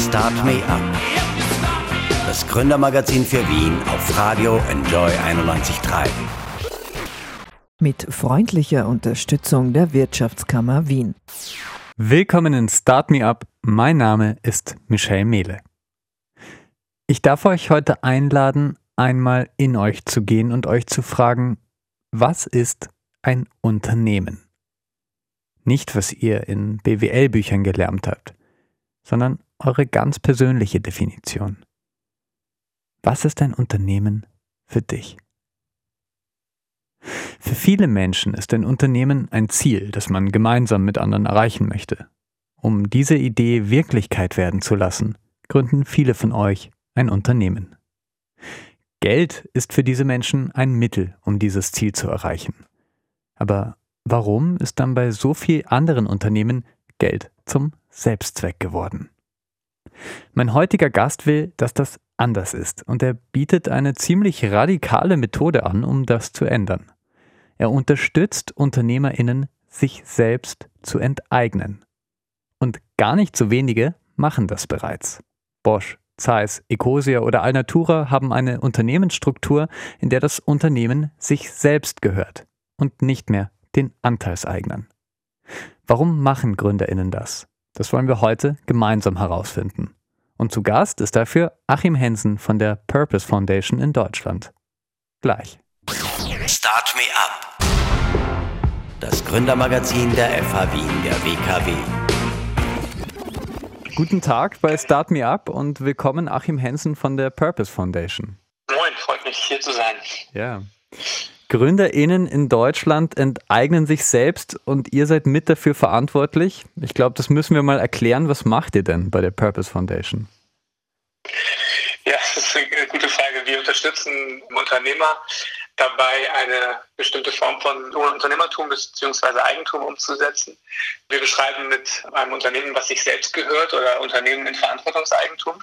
Start Me Up. Das Gründermagazin für Wien auf Radio Enjoy 91.3. Mit freundlicher Unterstützung der Wirtschaftskammer Wien. Willkommen in Start Me Up. Mein Name ist Michelle Mehle. Ich darf euch heute einladen, einmal in euch zu gehen und euch zu fragen, was ist ein Unternehmen? Nicht, was ihr in BWL-Büchern gelernt habt, sondern eure ganz persönliche Definition. Was ist ein Unternehmen für dich? Für viele Menschen ist ein Unternehmen ein Ziel, das man gemeinsam mit anderen erreichen möchte. Um diese Idee Wirklichkeit werden zu lassen, gründen viele von euch ein Unternehmen. Geld ist für diese Menschen ein Mittel, um dieses Ziel zu erreichen. Aber warum ist dann bei so vielen anderen Unternehmen Geld zum Selbstzweck geworden? Mein heutiger Gast will, dass das anders ist und er bietet eine ziemlich radikale Methode an, um das zu ändern. Er unterstützt Unternehmerinnen, sich selbst zu enteignen. Und gar nicht so wenige machen das bereits. Bosch, Zeiss, Ecosia oder Alnatura haben eine Unternehmensstruktur, in der das Unternehmen sich selbst gehört und nicht mehr den Anteilseignern. Warum machen Gründerinnen das? Das wollen wir heute gemeinsam herausfinden. Und zu Gast ist dafür Achim Hensen von der Purpose Foundation in Deutschland. Gleich. Start Me Up. Das Gründermagazin der FH Wien der WKW. Guten Tag bei Start Me Up und willkommen Achim Hensen von der Purpose Foundation. Moin, freut mich hier zu sein. Ja. GründerInnen in Deutschland enteignen sich selbst und ihr seid mit dafür verantwortlich. Ich glaube, das müssen wir mal erklären. Was macht ihr denn bei der Purpose Foundation? Ja, das ist eine gute Frage. Wir unterstützen Unternehmer dabei, eine bestimmte Form von Unternehmertum bzw. Eigentum umzusetzen. Wir beschreiben mit einem Unternehmen, was sich selbst gehört oder Unternehmen in Verantwortungseigentum.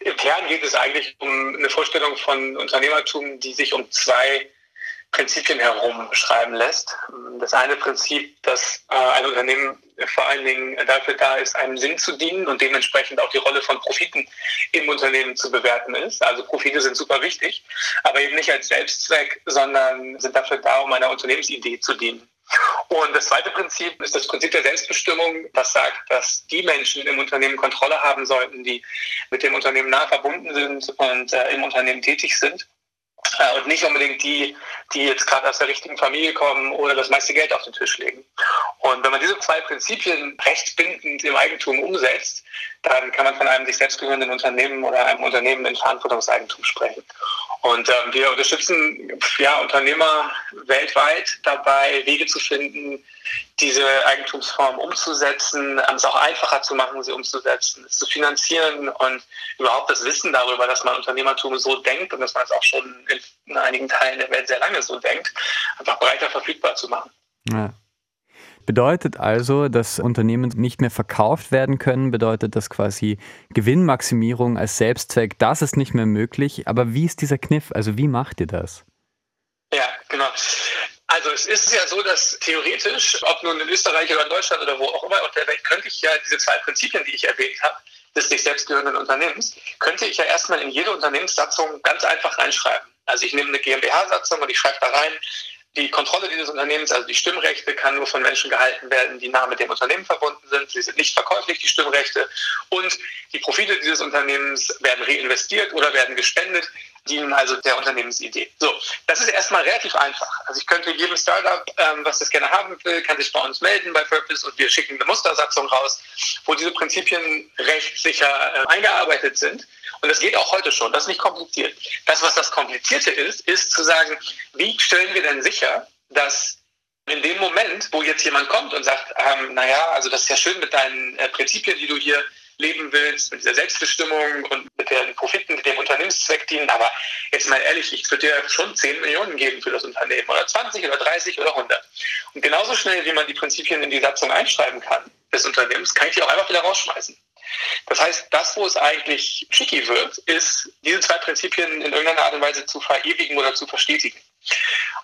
Im Kern geht es eigentlich um eine Vorstellung von Unternehmertum, die sich um zwei Prinzipien herum beschreiben lässt. Das eine Prinzip, dass äh, ein Unternehmen vor allen Dingen dafür da ist, einem Sinn zu dienen und dementsprechend auch die Rolle von Profiten im Unternehmen zu bewerten ist. Also Profite sind super wichtig, aber eben nicht als Selbstzweck, sondern sind dafür da, um einer Unternehmensidee zu dienen. Und das zweite Prinzip ist das Prinzip der Selbstbestimmung, das sagt, dass die Menschen im Unternehmen Kontrolle haben sollten, die mit dem Unternehmen nah verbunden sind und äh, im Unternehmen tätig sind äh, und nicht unbedingt die, die jetzt gerade aus der richtigen Familie kommen oder das meiste Geld auf den Tisch legen. Und wenn man diese zwei Prinzipien rechtsbindend im Eigentum umsetzt, dann kann man von einem sich selbst gehörenden Unternehmen oder einem Unternehmen in Verantwortungseigentum sprechen. Und ähm, wir unterstützen ja, Unternehmer weltweit dabei, Wege zu finden, diese Eigentumsform umzusetzen, ähm, es auch einfacher zu machen, sie umzusetzen, es zu finanzieren und überhaupt das Wissen darüber, dass man Unternehmertum so denkt und dass man es auch schon in einigen Teilen der Welt sehr lange so denkt, einfach breiter verfügbar zu machen. Ja. Bedeutet also, dass Unternehmen nicht mehr verkauft werden können, bedeutet das quasi Gewinnmaximierung als Selbstzweck, das ist nicht mehr möglich. Aber wie ist dieser Kniff? Also wie macht ihr das? Ja, genau. Also es ist ja so, dass theoretisch, ob nun in Österreich oder in Deutschland oder wo auch immer auf der Welt, könnte ich ja diese zwei Prinzipien, die ich erwähnt habe, des sich selbst gehörenden Unternehmens, könnte ich ja erstmal in jede Unternehmenssatzung ganz einfach reinschreiben. Also ich nehme eine GmbH-Satzung und ich schreibe da rein, die Kontrolle dieses Unternehmens, also die Stimmrechte, kann nur von Menschen gehalten werden, die nah mit dem Unternehmen verbunden sind. Sie sind nicht verkäuflich, die Stimmrechte. Und die Profite dieses Unternehmens werden reinvestiert oder werden gespendet, dienen also der Unternehmensidee. So, das ist erstmal relativ einfach. Also ich könnte jedem Startup, ähm, was das gerne haben will, kann sich bei uns melden bei Purpose und wir schicken eine Mustersatzung raus, wo diese Prinzipien rechtssicher äh, eingearbeitet sind. Und das geht auch heute schon. Das ist nicht kompliziert. Das, was das Komplizierte ist, ist zu sagen, wie stellen wir denn sicher, dass in dem Moment, wo jetzt jemand kommt und sagt, ähm, naja, also das ist ja schön mit deinen äh, Prinzipien, die du hier leben willst, mit dieser Selbstbestimmung und mit den Profiten, die dem Unternehmenszweck dienen. Aber jetzt mal ehrlich, ich würde dir schon 10 Millionen geben für das Unternehmen oder 20 oder 30 oder 100. Und genauso schnell, wie man die Prinzipien in die Satzung einschreiben kann des Unternehmens, kann ich die auch einfach wieder rausschmeißen. Das heißt, das, wo es eigentlich tricky wird, ist, diese zwei Prinzipien in irgendeiner Art und Weise zu verewigen oder zu verstetigen.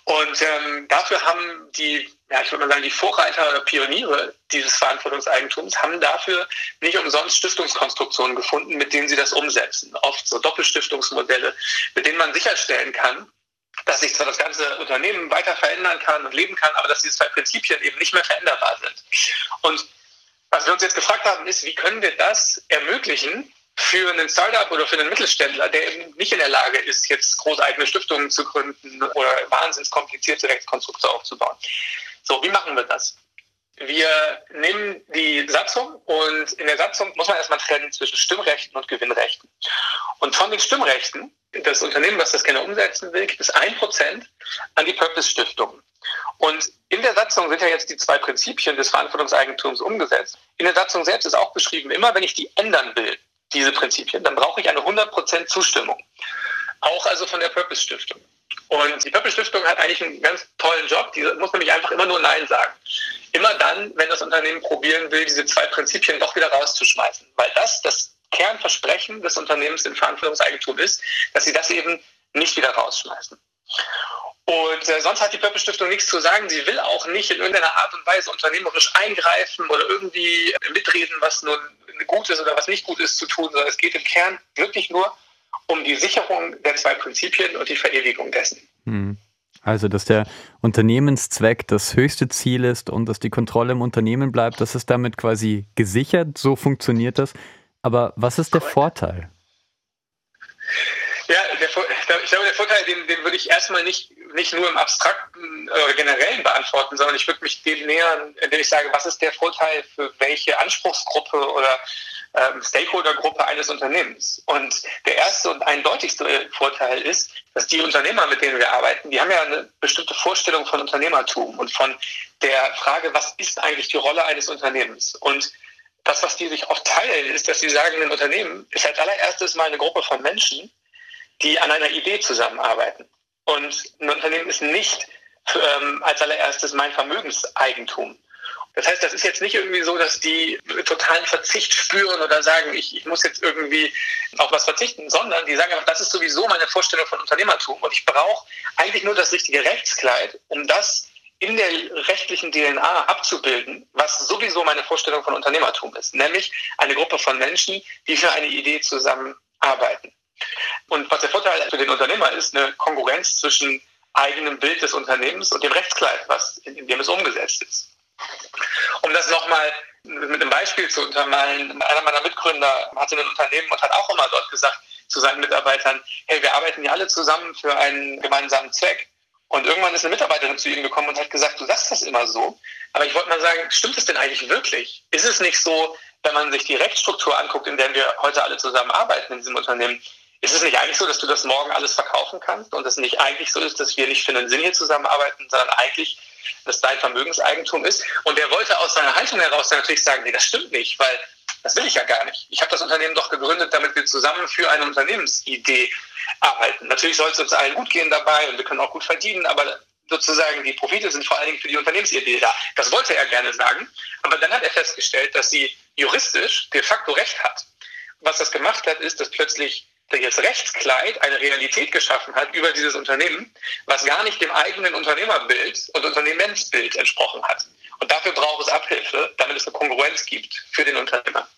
Und ähm, dafür haben die ja, ich würde mal sagen, die Vorreiter oder Pioniere dieses Verantwortungseigentums haben dafür nicht umsonst Stiftungskonstruktionen gefunden, mit denen sie das umsetzen. Oft so Doppelstiftungsmodelle, mit denen man sicherstellen kann, dass sich zwar das ganze Unternehmen weiter verändern kann und leben kann, aber dass diese zwei Prinzipien eben nicht mehr veränderbar sind. Und was wir uns jetzt gefragt haben, ist, wie können wir das ermöglichen, für einen Startup oder für einen Mittelständler, der eben nicht in der Lage ist, jetzt große eigene Stiftungen zu gründen oder wahnsinnig komplizierte Rechtskonstrukte aufzubauen. So, wie machen wir das? Wir nehmen die Satzung und in der Satzung muss man erstmal trennen zwischen Stimmrechten und Gewinnrechten. Und von den Stimmrechten, das Unternehmen, was das gerne umsetzen will, gibt es ein Prozent an die Purpose-Stiftungen. Und in der Satzung sind ja jetzt die zwei Prinzipien des Verantwortungseigentums umgesetzt. In der Satzung selbst ist auch beschrieben, immer wenn ich die ändern will, diese Prinzipien, dann brauche ich eine 100% Zustimmung. Auch also von der Purpose Stiftung. Und die Purpose Stiftung hat eigentlich einen ganz tollen Job. Die muss nämlich einfach immer nur Nein sagen. Immer dann, wenn das Unternehmen probieren will, diese zwei Prinzipien doch wieder rauszuschmeißen. Weil das das Kernversprechen des Unternehmens im Verantwortungseigentum ist, dass sie das eben nicht wieder rausschmeißen. Und äh, sonst hat die Purpose Stiftung nichts zu sagen. Sie will auch nicht in irgendeiner Art und Weise unternehmerisch eingreifen oder irgendwie mitreden, was nun gut ist oder was nicht gut ist zu tun, sondern es geht im Kern wirklich nur um die Sicherung der zwei Prinzipien und die Verewigung dessen. Hm. Also, dass der Unternehmenszweck das höchste Ziel ist und dass die Kontrolle im Unternehmen bleibt, das ist damit quasi gesichert, so funktioniert das. Aber was ist der Vorteil? Ja, der, ich glaube, der Vorteil, den, den würde ich erstmal nicht, nicht nur im Abstrakten oder Generellen beantworten, sondern ich würde mich dem nähern, indem ich sage, was ist der Vorteil für welche Anspruchsgruppe oder ähm, Stakeholdergruppe eines Unternehmens. Und der erste und eindeutigste Vorteil ist, dass die Unternehmer, mit denen wir arbeiten, die haben ja eine bestimmte Vorstellung von Unternehmertum und von der Frage, was ist eigentlich die Rolle eines Unternehmens? Und das, was die sich oft teilen, ist, dass sie sagen, ein Unternehmen ist als allererstes mal eine Gruppe von Menschen, die an einer Idee zusammenarbeiten. Und ein Unternehmen ist nicht ähm, als allererstes mein Vermögenseigentum. Das heißt, das ist jetzt nicht irgendwie so, dass die totalen Verzicht spüren oder sagen, ich, ich muss jetzt irgendwie auf was verzichten, sondern die sagen einfach, das ist sowieso meine Vorstellung von Unternehmertum und ich brauche eigentlich nur das richtige Rechtskleid, um das in der rechtlichen DNA abzubilden, was sowieso meine Vorstellung von Unternehmertum ist, nämlich eine Gruppe von Menschen, die für eine Idee zusammenarbeiten. Und was der Vorteil für den Unternehmer ist, eine Konkurrenz zwischen eigenem Bild des Unternehmens und dem Rechtskleid, was, in dem es umgesetzt ist. Um das nochmal mit einem Beispiel zu untermalen, einer meiner Mitgründer hatte ein Unternehmen und hat auch immer dort gesagt zu seinen Mitarbeitern, hey, wir arbeiten ja alle zusammen für einen gemeinsamen Zweck. Und irgendwann ist eine Mitarbeiterin zu ihm gekommen und hat gesagt, du sagst das immer so, aber ich wollte mal sagen, stimmt es denn eigentlich wirklich? Ist es nicht so, wenn man sich die Rechtsstruktur anguckt, in der wir heute alle zusammen arbeiten in diesem Unternehmen, ist es nicht eigentlich so, dass du das morgen alles verkaufen kannst und es nicht eigentlich so ist, dass wir nicht für einen Sinn hier zusammenarbeiten, sondern eigentlich das dein Vermögenseigentum ist? Und der wollte aus seiner Haltung heraus dann natürlich sagen, nee, das stimmt nicht, weil das will ich ja gar nicht. Ich habe das Unternehmen doch gegründet, damit wir zusammen für eine Unternehmensidee arbeiten. Natürlich soll es uns allen gut gehen dabei und wir können auch gut verdienen, aber sozusagen die Profite sind vor allen Dingen für die Unternehmensidee da. Das wollte er gerne sagen, aber dann hat er festgestellt, dass sie juristisch de facto recht hat. Was das gemacht hat, ist, dass plötzlich das Rechtskleid eine Realität geschaffen hat über dieses Unternehmen, was gar nicht dem eigenen Unternehmerbild und Unternehmensbild entsprochen hat. Und dafür braucht es Abhilfe, damit es eine Kongruenz gibt für den Unternehmer.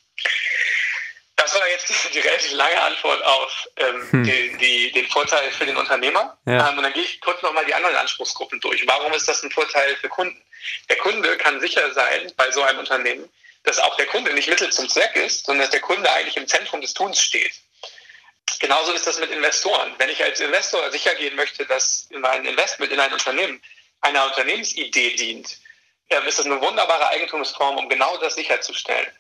Das war jetzt die, relativ lange Antwort auf ähm, hm. die, die, den Vorteil für den Unternehmer. Ja. Ähm, und dann gehe ich kurz nochmal die anderen Anspruchsgruppen durch. Warum ist das ein Vorteil für Kunden? Der Kunde kann sicher sein bei so einem Unternehmen, dass auch der Kunde nicht Mittel zum Zweck ist, sondern dass der Kunde eigentlich im Zentrum des Tuns steht. Genauso ist das mit Investoren. Wenn ich als Investor sicher gehen möchte, dass mein Investment in ein Unternehmen einer Unternehmensidee dient, ist das eine wunderbare Eigentumsform, um genau das sicherzustellen.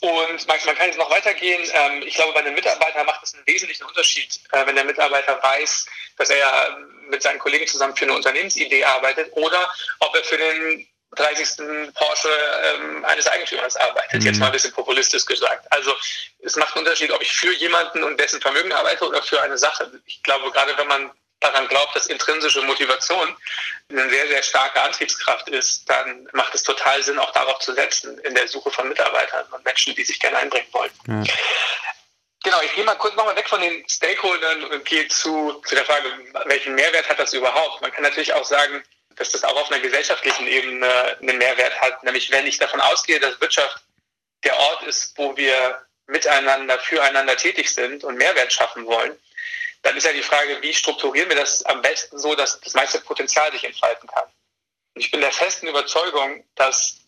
Und man kann jetzt noch weitergehen. Ähm, ich glaube, bei einem Mitarbeiter macht es einen wesentlichen Unterschied, äh, wenn der Mitarbeiter weiß, dass er mit seinen Kollegen zusammen für eine Unternehmensidee arbeitet oder ob er für den 30. Porsche ähm, eines Eigentümers arbeitet. Mhm. Jetzt mal ein bisschen populistisch gesagt. Also es macht einen Unterschied, ob ich für jemanden und dessen Vermögen arbeite oder für eine Sache. Ich glaube, gerade wenn man daran glaubt, dass intrinsische Motivation eine sehr, sehr starke Antriebskraft ist, dann macht es total Sinn, auch darauf zu setzen, in der Suche von Mitarbeitern und Menschen, die sich gerne einbringen wollen. Ja. Genau, ich gehe mal kurz nochmal weg von den Stakeholdern und gehe zu, zu der Frage, welchen Mehrwert hat das überhaupt? Man kann natürlich auch sagen, dass das auch auf einer gesellschaftlichen Ebene einen Mehrwert hat. Nämlich wenn ich davon ausgehe, dass Wirtschaft der Ort ist, wo wir miteinander, füreinander tätig sind und Mehrwert schaffen wollen, dann ist ja die Frage, wie strukturieren wir das am besten so, dass das meiste Potenzial sich entfalten kann. Und ich bin der festen Überzeugung, dass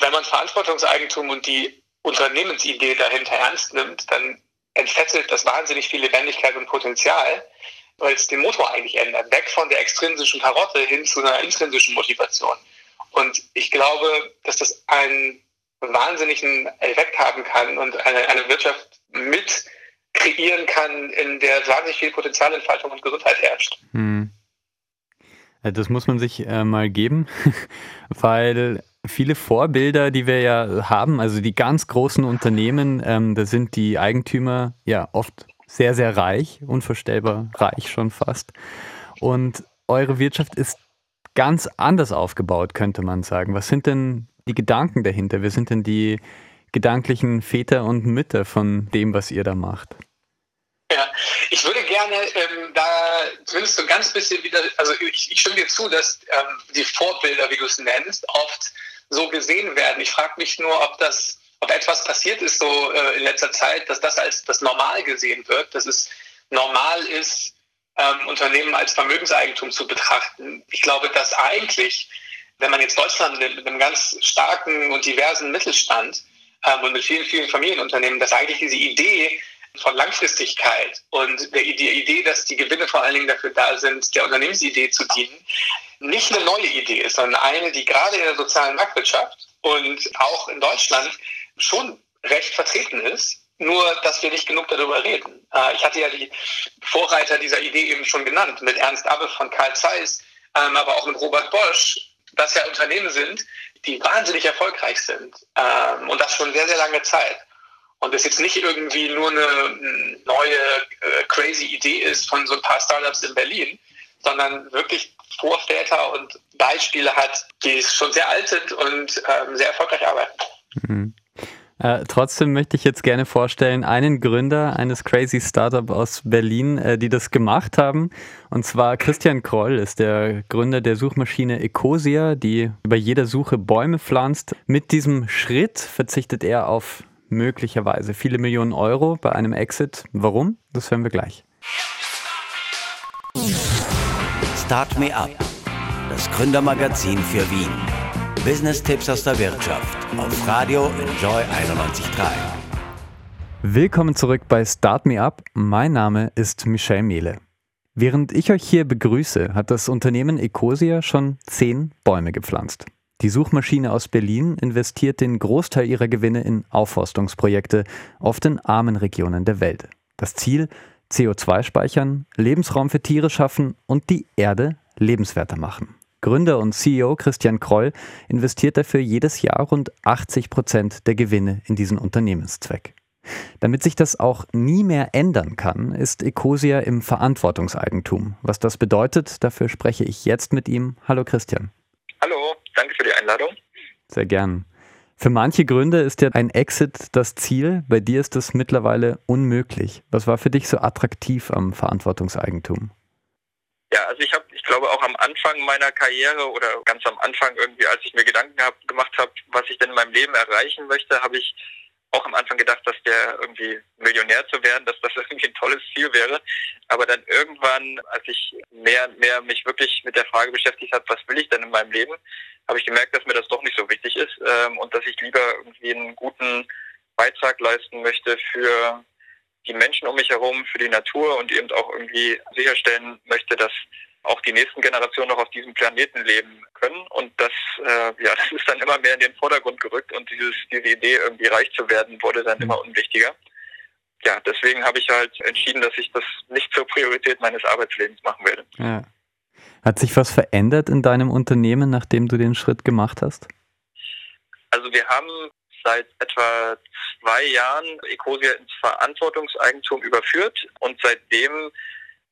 wenn man Verantwortungseigentum und die Unternehmensidee dahinter ernst nimmt, dann entfesselt das wahnsinnig viel Lebendigkeit und Potenzial, weil es den Motor eigentlich ändert. Weg von der extrinsischen Karotte hin zu einer intrinsischen Motivation. Und ich glaube, dass das einen wahnsinnigen Effekt haben kann und eine, eine Wirtschaft mit kreieren kann, in der wahnsinnig viel Potenzialentfaltung und Gesundheit herrscht. Hm. Das muss man sich äh, mal geben, weil viele Vorbilder, die wir ja haben, also die ganz großen Unternehmen, ähm, da sind die Eigentümer ja oft sehr, sehr reich, unvorstellbar reich schon fast. Und eure Wirtschaft ist ganz anders aufgebaut, könnte man sagen. Was sind denn die Gedanken dahinter? Wer sind denn die gedanklichen Väter und Mütter von dem, was ihr da macht? Ja, ich würde gerne ähm, da zumindest so ein ganz bisschen wieder, also ich, ich stimme dir zu, dass ähm, die Vorbilder, wie du es nennst, oft so gesehen werden. Ich frage mich nur, ob das, ob etwas passiert ist so äh, in letzter Zeit, dass das als das normal gesehen wird, dass es normal ist, ähm, Unternehmen als Vermögenseigentum zu betrachten. Ich glaube, dass eigentlich, wenn man jetzt Deutschland nimmt, mit einem ganz starken und diversen Mittelstand ähm, und mit vielen, vielen Familienunternehmen, dass eigentlich diese Idee von Langfristigkeit und der Idee, dass die Gewinne vor allen Dingen dafür da sind, der Unternehmensidee zu dienen, nicht eine neue Idee ist, sondern eine, die gerade in der sozialen Marktwirtschaft und auch in Deutschland schon recht vertreten ist. Nur, dass wir nicht genug darüber reden. Äh, ich hatte ja die Vorreiter dieser Idee eben schon genannt, mit Ernst Abbe von Karl Zeiss, ähm, aber auch mit Robert Bosch, dass ja Unternehmen sind, die wahnsinnig erfolgreich sind ähm, und das schon sehr, sehr lange Zeit. Und das jetzt nicht irgendwie nur eine neue äh, crazy Idee ist von so ein paar Startups in Berlin, sondern wirklich Vorväter und Beispiele hat, die schon sehr alt sind und ähm, sehr erfolgreich arbeiten. Mhm. Äh, trotzdem möchte ich jetzt gerne vorstellen, einen Gründer eines crazy Startup aus Berlin, äh, die das gemacht haben. Und zwar Christian Kroll ist der Gründer der Suchmaschine Ecosia, die über jede Suche Bäume pflanzt. Mit diesem Schritt verzichtet er auf möglicherweise viele Millionen Euro bei einem Exit. Warum? Das hören wir gleich. Start Me Up, das Gründermagazin für Wien. Business-Tipps aus der Wirtschaft auf Radio Enjoy 91.3. Willkommen zurück bei Start Me Up. Mein Name ist Michel Mehle. Während ich euch hier begrüße, hat das Unternehmen Ecosia schon zehn Bäume gepflanzt. Die Suchmaschine aus Berlin investiert den Großteil ihrer Gewinne in Aufforstungsprojekte, oft in armen Regionen der Welt. Das Ziel? CO2 speichern, Lebensraum für Tiere schaffen und die Erde lebenswerter machen. Gründer und CEO Christian Kroll investiert dafür jedes Jahr rund 80 Prozent der Gewinne in diesen Unternehmenszweck. Damit sich das auch nie mehr ändern kann, ist Ecosia im Verantwortungseigentum. Was das bedeutet, dafür spreche ich jetzt mit ihm. Hallo Christian. Hallo. Danke für die Einladung. Sehr gern. Für manche Gründe ist ja ein Exit das Ziel. Bei dir ist das mittlerweile unmöglich. Was war für dich so attraktiv am Verantwortungseigentum? Ja, also ich habe, ich glaube auch am Anfang meiner Karriere oder ganz am Anfang irgendwie, als ich mir Gedanken hab, gemacht habe, was ich denn in meinem Leben erreichen möchte, habe ich auch am Anfang gedacht, dass der irgendwie Millionär zu werden, dass das irgendwie ein tolles Ziel wäre. Aber dann irgendwann, als ich mehr und mehr mich wirklich mit der Frage beschäftigt habe, was will ich denn in meinem Leben, habe ich gemerkt, dass mir das doch nicht so wichtig ist ähm, und dass ich lieber irgendwie einen guten Beitrag leisten möchte für die Menschen um mich herum, für die Natur und eben auch irgendwie sicherstellen möchte, dass auch die nächsten Generationen noch auf diesem Planeten leben können. Und das, äh, ja, das ist dann immer mehr in den Vordergrund gerückt und dieses, diese Idee, irgendwie reich zu werden, wurde dann immer unwichtiger. Ja, deswegen habe ich halt entschieden, dass ich das nicht zur Priorität meines Arbeitslebens machen werde. Ja. Hat sich was verändert in deinem Unternehmen, nachdem du den Schritt gemacht hast? Also wir haben seit etwa zwei Jahren Ecosia ins Verantwortungseigentum überführt und seitdem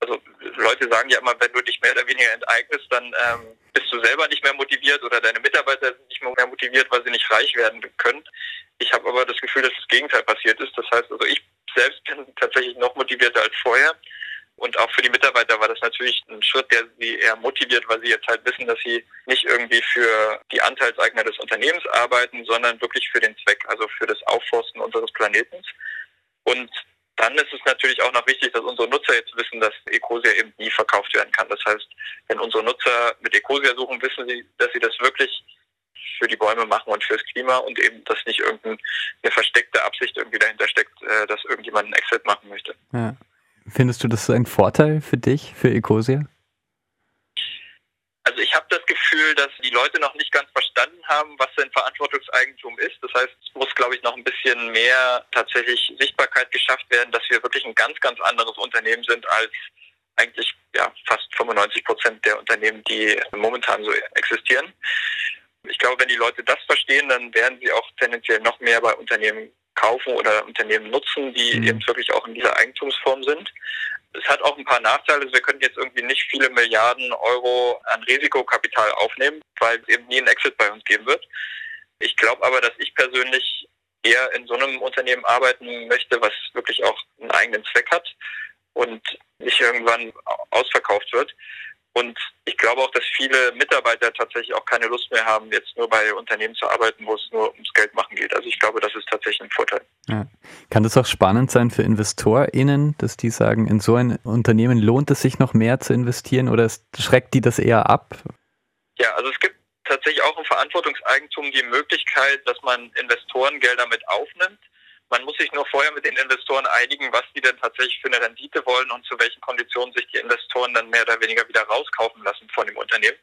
also Leute sagen ja immer, wenn du dich mehr oder weniger enteignest, dann ähm, bist du selber nicht mehr motiviert oder deine Mitarbeiter sind nicht mehr motiviert, weil sie nicht reich werden können. Ich habe aber das Gefühl, dass das Gegenteil passiert ist. Das heißt also, ich selbst bin tatsächlich noch motivierter als vorher, Und auch für die Mitarbeiter war das natürlich ein Schritt, der sie eher motiviert, weil sie jetzt halt wissen, dass sie nicht irgendwie für die Anteilseigner des Unternehmens arbeiten, sondern wirklich für den Zweck, also für das Aufforsten unseres Planeten. Und dann ist es natürlich auch noch wichtig, dass unsere Nutzer jetzt wissen, dass Ecosia eben nie verkauft werden kann. Das heißt, wenn unsere Nutzer mit Ecosia suchen, wissen sie, dass sie das wirklich für die Bäume machen und fürs Klima und eben, dass nicht irgendeine versteckte Absicht irgendwie dahinter steckt, äh, dass irgendjemand einen Exit machen möchte. Ja. Findest du das ein Vorteil für dich, für Ecosia? Also ich habe das Gefühl, dass die Leute noch nicht ganz verstanden haben, was denn Verantwortungseigentum ist. Das heißt, es muss, glaube ich, noch ein bisschen mehr tatsächlich Sichtbarkeit geschafft werden, dass wir wirklich ein ganz, ganz anderes Unternehmen sind als eigentlich ja, fast 95 Prozent der Unternehmen, die momentan so existieren. Ich glaube, wenn die Leute das verstehen, dann werden sie auch tendenziell noch mehr bei Unternehmen kaufen oder Unternehmen nutzen, die mhm. eben wirklich auch in dieser Eigentumsform sind. Es hat auch ein paar Nachteile. Wir können jetzt irgendwie nicht viele Milliarden Euro an Risikokapital aufnehmen, weil es eben nie einen Exit bei uns geben wird. Ich glaube aber, dass ich persönlich eher in so einem Unternehmen arbeiten möchte, was wirklich auch einen eigenen Zweck hat und nicht irgendwann ausverkauft wird. Und ich glaube auch, dass viele Mitarbeiter tatsächlich auch keine Lust mehr haben, jetzt nur bei Unternehmen zu arbeiten, wo es nur ums Geld machen geht. Also ich glaube, das ist tatsächlich ein Vorteil. Ja. Kann das auch spannend sein für InvestorInnen, dass die sagen, in so ein Unternehmen lohnt es sich noch mehr zu investieren oder schreckt die das eher ab? Ja, also es gibt tatsächlich auch im Verantwortungseigentum die Möglichkeit, dass man Investorengelder mit aufnimmt. Man muss sich nur vorher mit den Investoren einigen, was die denn tatsächlich für eine Rendite wollen und zu welchen Konditionen sich die Investoren dann mehr oder weniger wieder rauskaufen lassen von dem Unternehmen.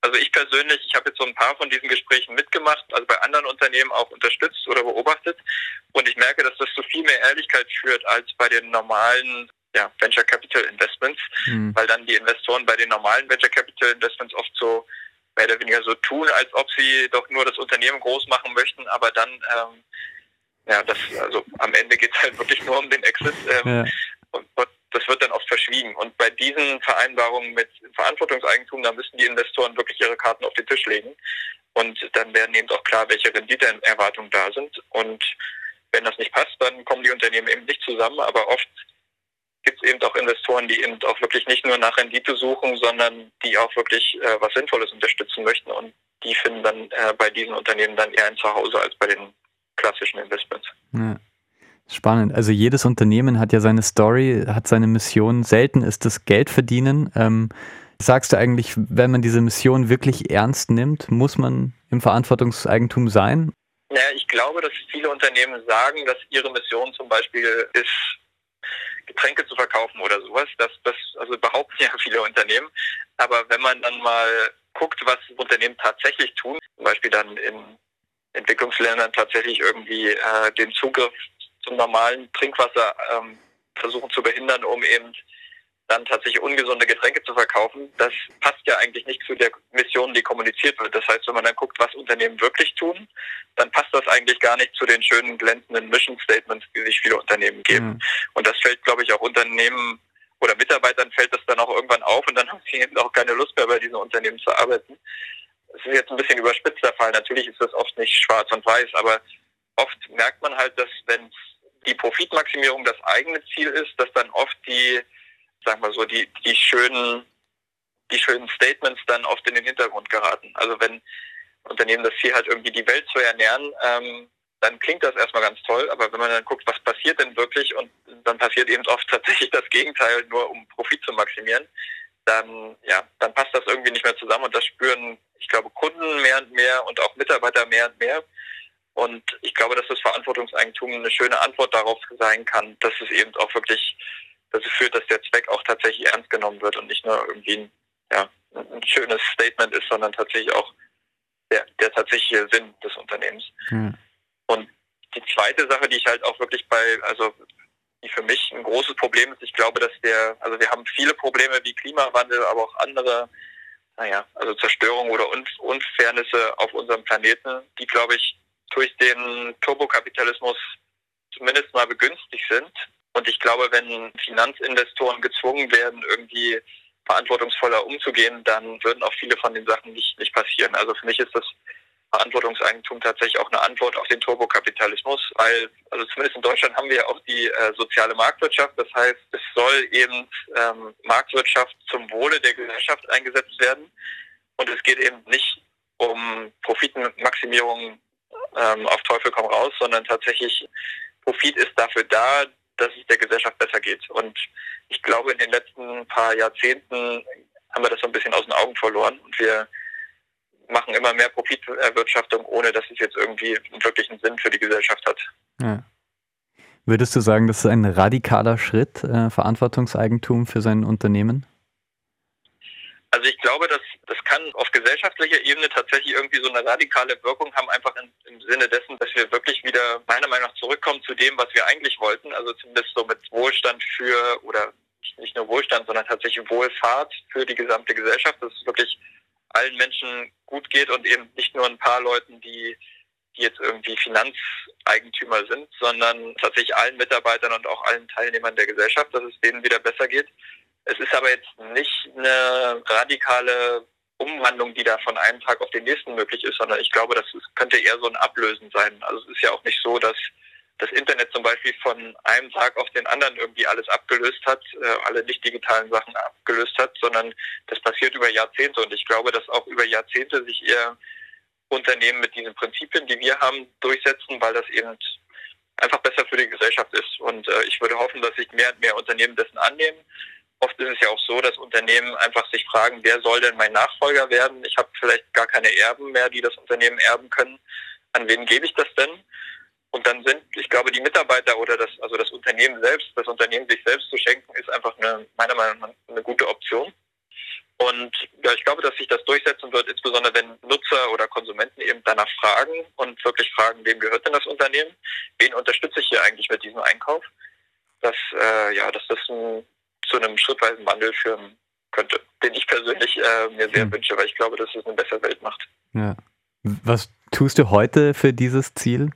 Also ich persönlich, ich habe jetzt so ein paar von diesen Gesprächen mitgemacht, also bei anderen Unternehmen auch unterstützt oder beobachtet. Und ich merke, dass das zu viel mehr Ehrlichkeit führt als bei den normalen ja, Venture Capital Investments, mhm. weil dann die Investoren bei den normalen Venture Capital Investments oft so mehr oder weniger so tun, als ob sie doch nur das Unternehmen groß machen möchten, aber dann ähm, ja, das, also am Ende geht es halt wirklich nur um den Exit. Ähm, ja. und, das wird dann oft verschwiegen. Und bei diesen Vereinbarungen mit Verantwortungseigentum, da müssen die Investoren wirklich ihre Karten auf den Tisch legen. Und dann werden eben auch klar, welche Renditeerwartungen da sind. Und wenn das nicht passt, dann kommen die Unternehmen eben nicht zusammen. Aber oft gibt es eben auch Investoren, die eben auch wirklich nicht nur nach Rendite suchen, sondern die auch wirklich äh, was Sinnvolles unterstützen möchten. Und die finden dann äh, bei diesen Unternehmen dann eher ein Zuhause als bei den klassischen Investments. Ja. Spannend. Also jedes Unternehmen hat ja seine Story, hat seine Mission. Selten ist das Geld verdienen. Ähm, sagst du eigentlich, wenn man diese Mission wirklich ernst nimmt, muss man im Verantwortungseigentum sein? Ja, ich glaube, dass viele Unternehmen sagen, dass ihre Mission zum Beispiel ist, Getränke zu verkaufen oder sowas. Das, das also behaupten ja viele Unternehmen. Aber wenn man dann mal guckt, was Unternehmen tatsächlich tun, zum Beispiel dann in Entwicklungsländern tatsächlich irgendwie äh, den Zugriff zum normalen Trinkwasser ähm, versuchen zu behindern, um eben dann tatsächlich ungesunde Getränke zu verkaufen. Das passt ja eigentlich nicht zu der Mission, die kommuniziert wird. Das heißt, wenn man dann guckt, was Unternehmen wirklich tun, dann passt das eigentlich gar nicht zu den schönen glänzenden Mission Statements, die sich viele Unternehmen geben. Mhm. Und das fällt, glaube ich, auch Unternehmen oder Mitarbeitern fällt das dann auch irgendwann auf und dann haben sie eben auch keine Lust mehr bei diesen Unternehmen zu arbeiten es ist jetzt ein bisschen überspitzt der Fall. Natürlich ist das oft nicht schwarz und weiß, aber oft merkt man halt, dass wenn die Profitmaximierung das eigene Ziel ist, dass dann oft die, sagen wir so, die, die schönen, die schönen Statements dann oft in den Hintergrund geraten. Also wenn Unternehmen das Ziel hat, irgendwie die Welt zu ernähren, ähm, dann klingt das erstmal ganz toll, aber wenn man dann guckt, was passiert denn wirklich und dann passiert eben oft tatsächlich das Gegenteil, nur um Profit zu maximieren, dann, ja, dann passt das irgendwie nicht mehr zusammen und das spüren, ich glaube, Kunden mehr und mehr und auch Mitarbeiter mehr und mehr. Und ich glaube, dass das Verantwortungseigentum eine schöne Antwort darauf sein kann, dass es eben auch wirklich dazu führt, dass der Zweck auch tatsächlich ernst genommen wird und nicht nur irgendwie ein, ja, ein schönes Statement ist, sondern tatsächlich auch der, der tatsächliche Sinn des Unternehmens. Mhm. Und die zweite Sache, die ich halt auch wirklich bei, also die für mich ein großes Problem ist. Ich glaube, dass der, also wir haben viele Probleme wie Klimawandel, aber auch andere, naja, also Zerstörung oder Unfairnisse auf unserem Planeten, die, glaube ich, durch den Turbokapitalismus zumindest mal begünstigt sind. Und ich glaube, wenn Finanzinvestoren gezwungen werden, irgendwie verantwortungsvoller umzugehen, dann würden auch viele von den Sachen nicht, nicht passieren. Also für mich ist das Verantwortungseigentum tatsächlich auch eine Antwort auf den Turbokapitalismus, weil, also zumindest in Deutschland haben wir ja auch die äh, soziale Marktwirtschaft. Das heißt, es soll eben ähm, Marktwirtschaft zum Wohle der Gesellschaft eingesetzt werden. Und es geht eben nicht um Profitmaximierung ähm, auf Teufel komm raus, sondern tatsächlich Profit ist dafür da, dass es der Gesellschaft besser geht. Und ich glaube, in den letzten paar Jahrzehnten haben wir das so ein bisschen aus den Augen verloren und wir machen immer mehr Profiterwirtschaftung, ohne dass es jetzt irgendwie einen wirklichen Sinn für die Gesellschaft hat. Ja. Würdest du sagen, das ist ein radikaler Schritt, äh, Verantwortungseigentum für sein Unternehmen? Also ich glaube, dass das kann auf gesellschaftlicher Ebene tatsächlich irgendwie so eine radikale Wirkung haben, einfach in, im Sinne dessen, dass wir wirklich wieder meiner Meinung nach zurückkommen zu dem, was wir eigentlich wollten. Also zumindest so mit Wohlstand für oder nicht nur Wohlstand, sondern tatsächlich Wohlfahrt für die gesamte Gesellschaft, dass es wirklich allen Menschen gut geht und eben nicht nur ein paar Leuten, die, die jetzt irgendwie Finanzeigentümer sind, sondern tatsächlich allen Mitarbeitern und auch allen Teilnehmern der Gesellschaft, dass es denen wieder besser geht. Es ist aber jetzt nicht eine radikale Umwandlung, die da von einem Tag auf den nächsten möglich ist, sondern ich glaube, das könnte eher so ein Ablösen sein. Also es ist ja auch nicht so, dass das Internet zum Beispiel von einem Tag auf den anderen irgendwie alles abgelöst hat, äh, alle nicht digitalen Sachen abgelöst hat, sondern das passiert über Jahrzehnte. Und ich glaube, dass auch über Jahrzehnte sich eher Unternehmen mit diesen Prinzipien, die wir haben, durchsetzen, weil das eben einfach besser für die Gesellschaft ist. Und äh, ich würde hoffen, dass sich mehr und mehr Unternehmen dessen annehmen Oft ist es ja auch so, dass Unternehmen einfach sich fragen, wer soll denn mein Nachfolger werden? Ich habe vielleicht gar keine Erben mehr, die das Unternehmen erben können. An wen gebe ich das denn? Und dann sind, ich glaube, die Mitarbeiter oder das, also das Unternehmen selbst, das Unternehmen sich selbst zu schenken, ist einfach eine, meiner Meinung nach eine gute Option. Und ja, ich glaube, dass sich das durchsetzen wird, insbesondere wenn Nutzer oder Konsumenten eben danach fragen und wirklich fragen, wem gehört denn das Unternehmen? Wen unterstütze ich hier eigentlich mit diesem Einkauf? Dass, äh, ja, dass das ein zu einem schrittweisen Wandel führen könnte, den ich persönlich äh, mir sehr hm. wünsche, weil ich glaube, dass es eine bessere Welt macht. Ja. Was tust du heute für dieses Ziel?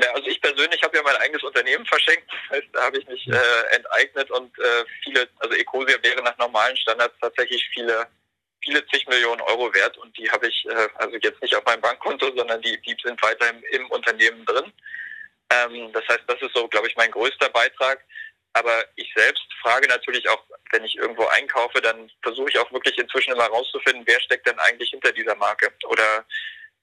Ja, also ich persönlich habe ja mein eigenes Unternehmen verschenkt. Das heißt, da habe ich mich äh, enteignet und äh, viele, also Ecosia wäre nach normalen Standards tatsächlich viele, viele zig Millionen Euro wert und die habe ich äh, also jetzt nicht auf meinem Bankkonto, sondern die, die sind weiterhin im Unternehmen drin. Ähm, das heißt, das ist so, glaube ich, mein größter Beitrag. Aber ich selbst frage natürlich auch, wenn ich irgendwo einkaufe, dann versuche ich auch wirklich inzwischen immer herauszufinden, wer steckt denn eigentlich hinter dieser Marke? Oder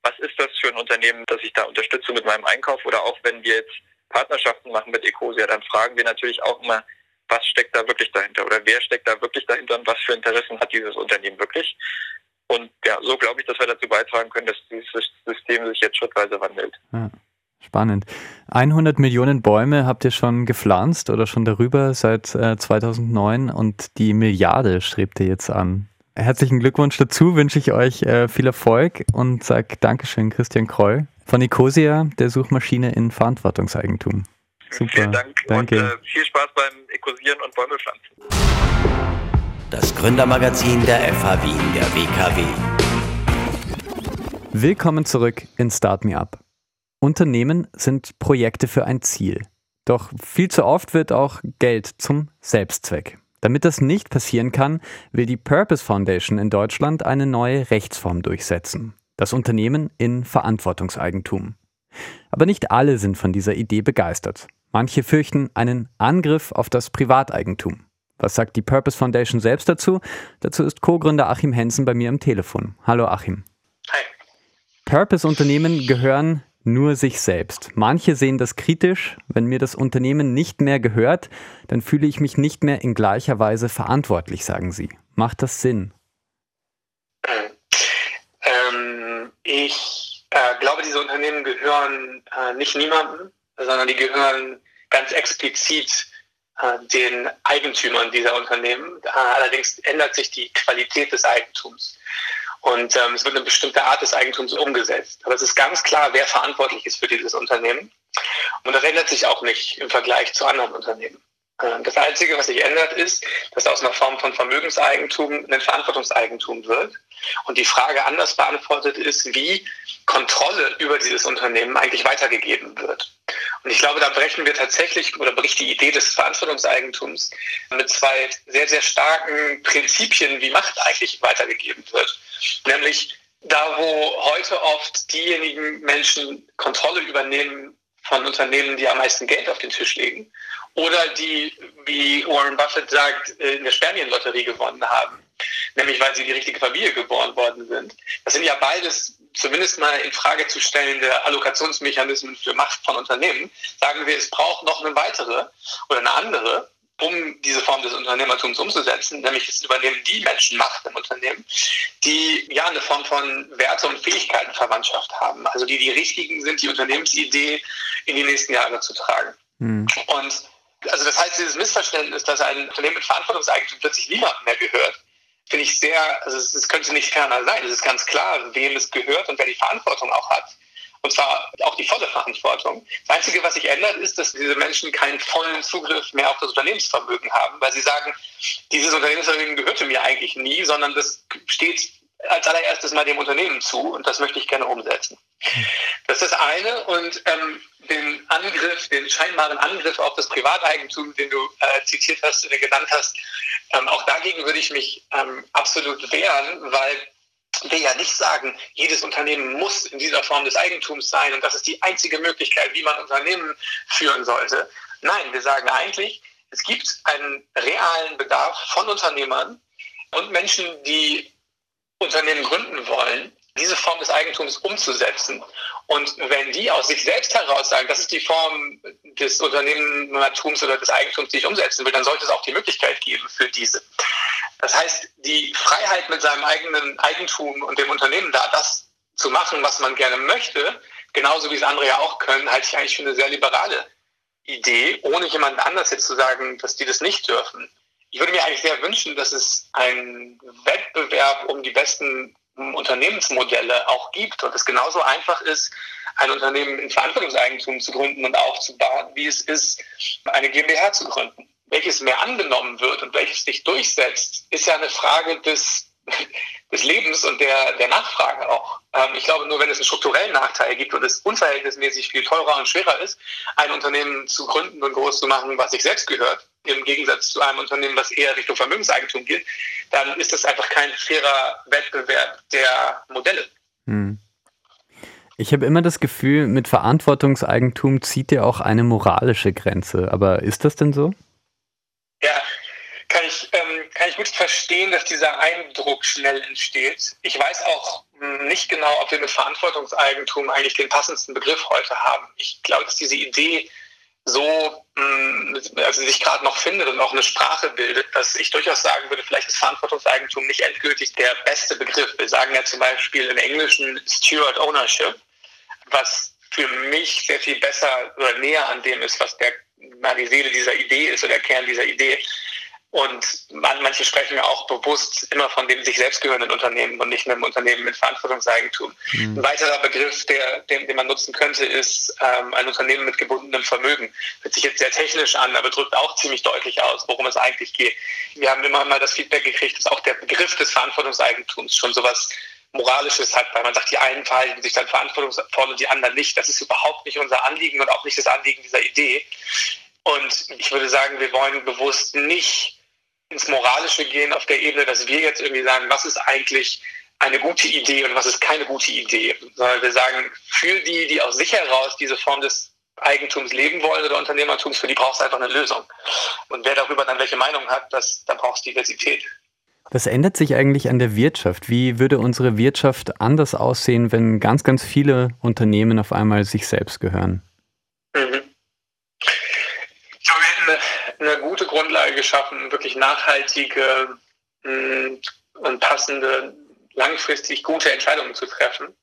was ist das für ein Unternehmen, das ich da unterstütze mit meinem Einkauf? Oder auch wenn wir jetzt Partnerschaften machen mit Ecosia, dann fragen wir natürlich auch immer, was steckt da wirklich dahinter? Oder wer steckt da wirklich dahinter und was für Interessen hat dieses Unternehmen wirklich? Und ja, so glaube ich, dass wir dazu beitragen können, dass dieses System sich jetzt schrittweise wandelt. Spannend. 100 Millionen Bäume habt ihr schon gepflanzt oder schon darüber seit äh, 2009 und die Milliarde strebt ihr jetzt an. Herzlichen Glückwunsch dazu, wünsche ich euch äh, viel Erfolg und sage Dankeschön, Christian Kroll von Ecosia, der Suchmaschine in Verantwortungseigentum. Super. Vielen Dank Danke. und äh, viel Spaß beim Ecosieren und Bäume pflanzen. Das Gründermagazin der FH Wien, der WKW. Willkommen zurück in Start Me Up. Unternehmen sind Projekte für ein Ziel. Doch viel zu oft wird auch Geld zum Selbstzweck. Damit das nicht passieren kann, will die Purpose Foundation in Deutschland eine neue Rechtsform durchsetzen. Das Unternehmen in Verantwortungseigentum. Aber nicht alle sind von dieser Idee begeistert. Manche fürchten einen Angriff auf das Privateigentum. Was sagt die Purpose Foundation selbst dazu? Dazu ist Co-Gründer Achim Hensen bei mir am Telefon. Hallo Achim. Hi. Purpose-Unternehmen gehören nur sich selbst. Manche sehen das kritisch. Wenn mir das Unternehmen nicht mehr gehört, dann fühle ich mich nicht mehr in gleicher Weise verantwortlich, sagen sie. Macht das Sinn? Ähm, ich äh, glaube, diese Unternehmen gehören äh, nicht niemandem, sondern die gehören ganz explizit äh, den Eigentümern dieser Unternehmen. Äh, allerdings ändert sich die Qualität des Eigentums. Und ähm, es wird eine bestimmte Art des Eigentums umgesetzt. Aber es ist ganz klar, wer verantwortlich ist für dieses Unternehmen. Und das ändert sich auch nicht im Vergleich zu anderen Unternehmen. Ähm, das Einzige, was sich ändert, ist, dass aus einer Form von Vermögenseigentum ein Verantwortungseigentum wird. Und die Frage anders beantwortet ist, wie Kontrolle über dieses Unternehmen eigentlich weitergegeben wird. Und ich glaube, da brechen wir tatsächlich oder bricht die Idee des Verantwortungseigentums mit zwei sehr, sehr starken Prinzipien, wie Macht eigentlich weitergegeben wird. Nämlich da, wo heute oft diejenigen Menschen Kontrolle übernehmen von Unternehmen, die am meisten Geld auf den Tisch legen, oder die, wie Warren Buffett sagt, in der Spermienlotterie gewonnen haben, nämlich weil sie die richtige Familie geboren worden sind. Das sind ja beides zumindest mal in Frage zu stellende Allokationsmechanismen für Macht von Unternehmen. Sagen wir, es braucht noch eine weitere oder eine andere, um diese Form des Unternehmertums umzusetzen, nämlich es übernehmen die Menschen Macht im Unternehmen, die ja eine Form von Werte- und Fähigkeitenverwandtschaft haben, also die die richtigen sind, die Unternehmensidee in die nächsten Jahre zu tragen. Mhm. Und also das heißt, dieses Missverständnis, dass ein Unternehmen mit Verantwortungseigentum plötzlich niemandem mehr gehört, finde ich sehr, also es könnte nicht ferner sein. Es ist ganz klar, wem es gehört und wer die Verantwortung auch hat. Und zwar auch die volle Verantwortung. Das Einzige, was sich ändert, ist, dass diese Menschen keinen vollen Zugriff mehr auf das Unternehmensvermögen haben, weil sie sagen, dieses Unternehmensvermögen gehörte mir eigentlich nie, sondern das steht als allererstes mal dem Unternehmen zu und das möchte ich gerne umsetzen. Das ist das eine und ähm, den Angriff, den scheinbaren Angriff auf das Privateigentum, den du äh, zitiert hast, du genannt hast, ähm, auch dagegen würde ich mich ähm, absolut wehren, weil wir ja nicht sagen, jedes Unternehmen muss in dieser Form des Eigentums sein und das ist die einzige Möglichkeit, wie man Unternehmen führen sollte. Nein, wir sagen eigentlich, es gibt einen realen Bedarf von Unternehmern und Menschen, die Unternehmen gründen wollen, diese Form des Eigentums umzusetzen. Und wenn die aus sich selbst heraus sagen, das ist die Form des Unternehmertums oder des Eigentums, die ich umsetzen will, dann sollte es auch die Möglichkeit geben für diese. Das heißt, die Freiheit mit seinem eigenen Eigentum und dem Unternehmen da, das zu machen, was man gerne möchte, genauso wie es andere ja auch können, halte ich eigentlich für eine sehr liberale Idee, ohne jemand anders jetzt zu sagen, dass die das nicht dürfen. Ich würde mir eigentlich sehr wünschen, dass es einen Wettbewerb um die besten Unternehmensmodelle auch gibt und es genauso einfach ist, ein Unternehmen in Verantwortungseigentum zu gründen und aufzubauen, wie es ist, eine GmbH zu gründen. Welches mehr angenommen wird und welches sich durchsetzt, ist ja eine Frage des, des Lebens und der, der Nachfrage auch. Ähm, ich glaube, nur wenn es einen strukturellen Nachteil gibt und es unverhältnismäßig viel teurer und schwerer ist, ein Unternehmen zu gründen und groß zu machen, was sich selbst gehört, im Gegensatz zu einem Unternehmen, was eher Richtung Vermögenseigentum geht, dann ist das einfach kein fairer Wettbewerb der Modelle. Hm. Ich habe immer das Gefühl, mit Verantwortungseigentum zieht ihr auch eine moralische Grenze. Aber ist das denn so? Ja, kann ich, ähm, kann ich gut verstehen, dass dieser Eindruck schnell entsteht. Ich weiß auch hm, nicht genau, ob wir mit Verantwortungseigentum eigentlich den passendsten Begriff heute haben. Ich glaube, dass diese Idee so, hm, also sich gerade noch findet und auch eine Sprache bildet, dass ich durchaus sagen würde, vielleicht ist Verantwortungseigentum nicht endgültig der beste Begriff. Wir sagen ja zum Beispiel im Englischen Steward Ownership, was für mich sehr viel besser oder näher an dem ist, was der, mal die Seele dieser Idee ist oder der Kern dieser Idee. Und manche sprechen ja auch bewusst immer von dem sich selbst gehörenden Unternehmen und nicht einem Unternehmen mit Verantwortungseigentum. Mhm. Ein weiterer Begriff, der, den, den man nutzen könnte, ist ähm, ein Unternehmen mit gebundenem Vermögen. Hört sich jetzt sehr technisch an, aber drückt auch ziemlich deutlich aus, worum es eigentlich geht. Wir haben immer mal das Feedback gekriegt, dass auch der Begriff des Verantwortungseigentums schon sowas Moralisches hat, weil man sagt, die einen verhalten sich dann verantwortungsvoll und die anderen nicht. Das ist überhaupt nicht unser Anliegen und auch nicht das Anliegen dieser Idee. Und ich würde sagen, wir wollen bewusst nicht ins Moralische gehen auf der Ebene, dass wir jetzt irgendwie sagen, was ist eigentlich eine gute Idee und was ist keine gute Idee, sondern wir sagen, für die, die aus sich heraus diese Form des Eigentums leben wollen oder Unternehmertums, für die braucht es einfach eine Lösung. Und wer darüber dann welche Meinung hat, das, da braucht es Diversität. Was ändert sich eigentlich an der Wirtschaft? Wie würde unsere Wirtschaft anders aussehen, wenn ganz, ganz viele Unternehmen auf einmal sich selbst gehören? Mhm eine gute Grundlage geschaffen, wirklich nachhaltige mm, und passende, langfristig gute Entscheidungen zu treffen,